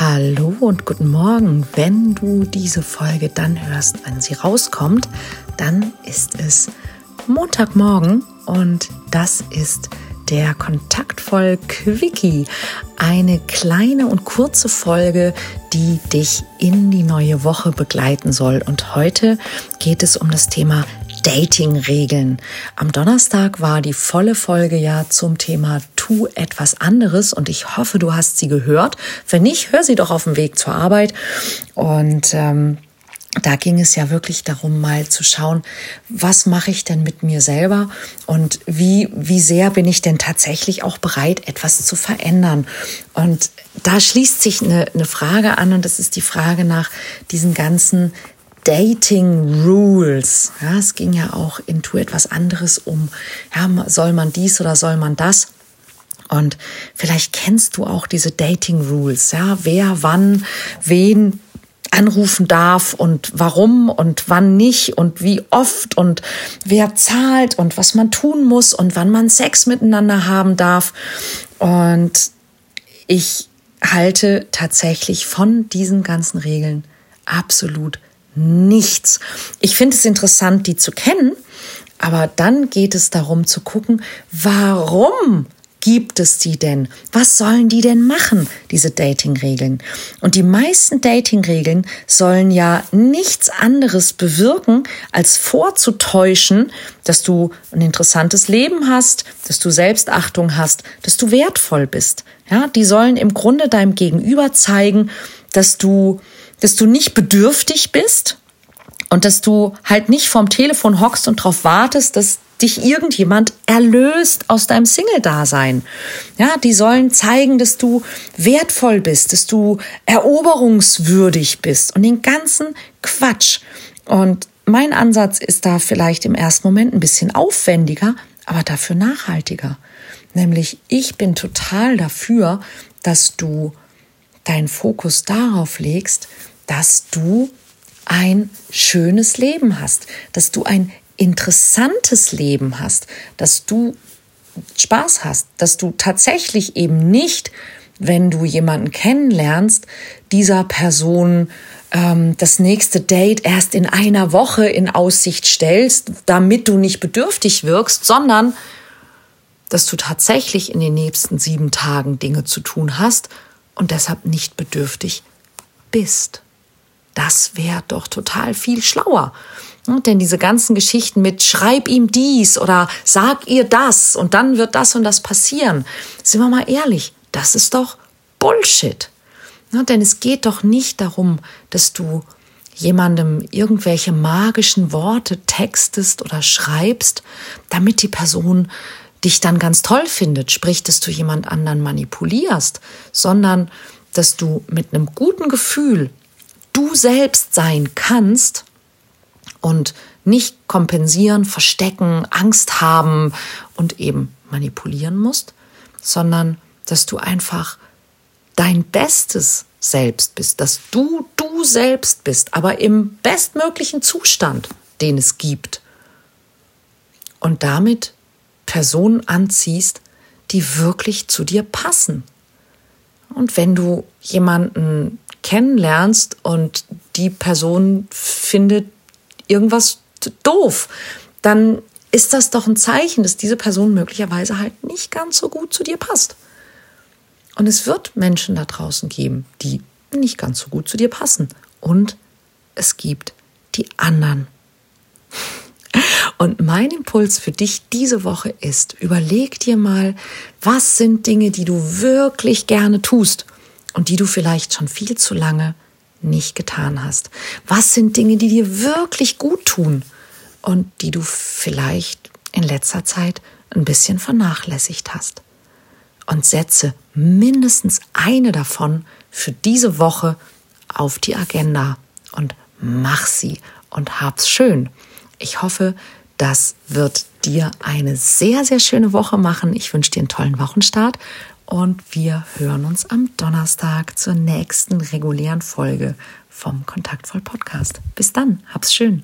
Hallo und guten Morgen. Wenn du diese Folge dann hörst, wenn sie rauskommt, dann ist es Montagmorgen und das ist der Kontaktvoll Quickie. Eine kleine und kurze Folge, die dich in die neue Woche begleiten soll. Und heute geht es um das Thema Dating-Regeln. Am Donnerstag war die volle Folge ja zum Thema Tu etwas anderes und ich hoffe, du hast sie gehört. Wenn nicht, hör sie doch auf dem Weg zur Arbeit. Und ähm, da ging es ja wirklich darum, mal zu schauen, was mache ich denn mit mir selber und wie, wie sehr bin ich denn tatsächlich auch bereit, etwas zu verändern. Und da schließt sich eine, eine Frage an und das ist die Frage nach diesen ganzen Dating Rules. Ja, es ging ja auch in Tu etwas anderes um, ja, soll man dies oder soll man das? Und vielleicht kennst du auch diese Dating Rules, ja, wer wann wen anrufen darf und warum und wann nicht und wie oft und wer zahlt und was man tun muss und wann man Sex miteinander haben darf. Und ich halte tatsächlich von diesen ganzen Regeln absolut nichts. Ich finde es interessant, die zu kennen, aber dann geht es darum zu gucken, warum gibt es die denn? Was sollen die denn machen, diese Dating-Regeln? Und die meisten Dating-Regeln sollen ja nichts anderes bewirken, als vorzutäuschen, dass du ein interessantes Leben hast, dass du Selbstachtung hast, dass du wertvoll bist. Ja, die sollen im Grunde deinem Gegenüber zeigen, dass du dass du nicht bedürftig bist und dass du halt nicht vorm Telefon hockst und darauf wartest, dass dich irgendjemand erlöst aus deinem Single-Dasein. Ja, die sollen zeigen, dass du wertvoll bist, dass du eroberungswürdig bist und den ganzen Quatsch. Und mein Ansatz ist da vielleicht im ersten Moment ein bisschen aufwendiger, aber dafür nachhaltiger. Nämlich, ich bin total dafür, dass du deinen Fokus darauf legst, dass du ein schönes Leben hast, dass du ein interessantes Leben hast, dass du Spaß hast, dass du tatsächlich eben nicht, wenn du jemanden kennenlernst, dieser Person ähm, das nächste Date erst in einer Woche in Aussicht stellst, damit du nicht bedürftig wirkst, sondern dass du tatsächlich in den nächsten sieben Tagen Dinge zu tun hast und deshalb nicht bedürftig bist. Das wäre doch total viel schlauer. Denn diese ganzen Geschichten mit schreib ihm dies oder sag ihr das und dann wird das und das passieren, sind wir mal ehrlich, das ist doch Bullshit. Denn es geht doch nicht darum, dass du jemandem irgendwelche magischen Worte textest oder schreibst, damit die Person dich dann ganz toll findet, sprich, dass du jemand anderen manipulierst, sondern dass du mit einem guten Gefühl du selbst sein kannst und nicht kompensieren, verstecken, Angst haben und eben manipulieren musst, sondern dass du einfach dein Bestes selbst bist, dass du du selbst bist, aber im bestmöglichen Zustand, den es gibt. Und damit Personen anziehst, die wirklich zu dir passen. Und wenn du jemanden kennenlernst und die Person findet irgendwas doof, dann ist das doch ein Zeichen, dass diese Person möglicherweise halt nicht ganz so gut zu dir passt. Und es wird Menschen da draußen geben, die nicht ganz so gut zu dir passen. Und es gibt die anderen. Und mein Impuls für dich diese Woche ist, überleg dir mal, was sind Dinge, die du wirklich gerne tust und die du vielleicht schon viel zu lange nicht getan hast. Was sind Dinge, die dir wirklich gut tun und die du vielleicht in letzter Zeit ein bisschen vernachlässigt hast. Und setze mindestens eine davon für diese Woche auf die Agenda und mach sie und hab's schön. Ich hoffe, das wird dir eine sehr, sehr schöne Woche machen. Ich wünsche dir einen tollen Wochenstart und wir hören uns am Donnerstag zur nächsten regulären Folge vom Kontaktvoll Podcast. Bis dann, hab's schön.